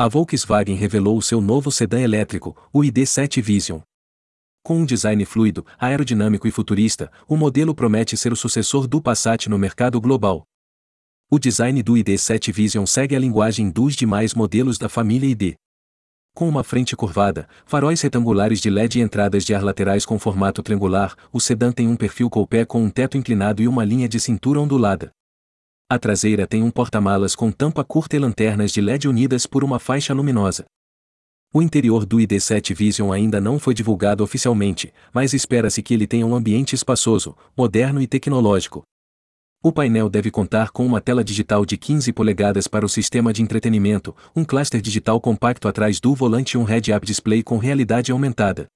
A Volkswagen revelou o seu novo sedã elétrico, o ID7 Vision. Com um design fluido, aerodinâmico e futurista, o modelo promete ser o sucessor do Passat no mercado global. O design do ID7 Vision segue a linguagem dos demais modelos da família ID. Com uma frente curvada, faróis retangulares de LED e entradas de ar laterais com formato triangular, o sedã tem um perfil coupé com um teto inclinado e uma linha de cintura ondulada. A traseira tem um porta-malas com tampa curta e lanternas de LED unidas por uma faixa luminosa. O interior do ID7 Vision ainda não foi divulgado oficialmente, mas espera-se que ele tenha um ambiente espaçoso, moderno e tecnológico, o painel deve contar com uma tela digital de 15 polegadas para o sistema de entretenimento, um cluster digital compacto atrás do volante e um head-up display com realidade aumentada.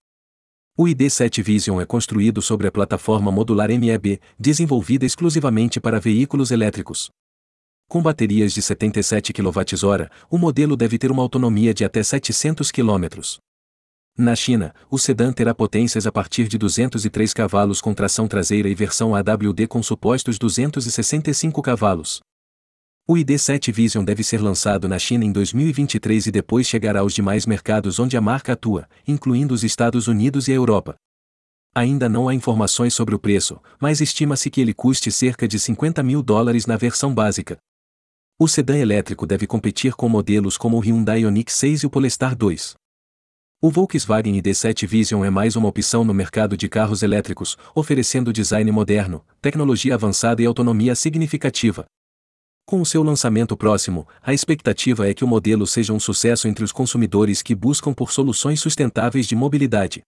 O ID7 Vision é construído sobre a plataforma modular MEB, desenvolvida exclusivamente para veículos elétricos. Com baterias de 77 kWh, o modelo deve ter uma autonomia de até 700 km. Na China, o sedã terá potências a partir de 203 cavalos com tração traseira e versão AWD com supostos 265 cavalos. O ID7 Vision deve ser lançado na China em 2023 e depois chegará aos demais mercados onde a marca atua, incluindo os Estados Unidos e a Europa. Ainda não há informações sobre o preço, mas estima-se que ele custe cerca de 50 mil dólares na versão básica. O sedã elétrico deve competir com modelos como o Hyundai Ioniq 6 e o Polestar 2. O Volkswagen ID7 Vision é mais uma opção no mercado de carros elétricos, oferecendo design moderno, tecnologia avançada e autonomia significativa. Com o seu lançamento próximo, a expectativa é que o modelo seja um sucesso entre os consumidores que buscam por soluções sustentáveis de mobilidade.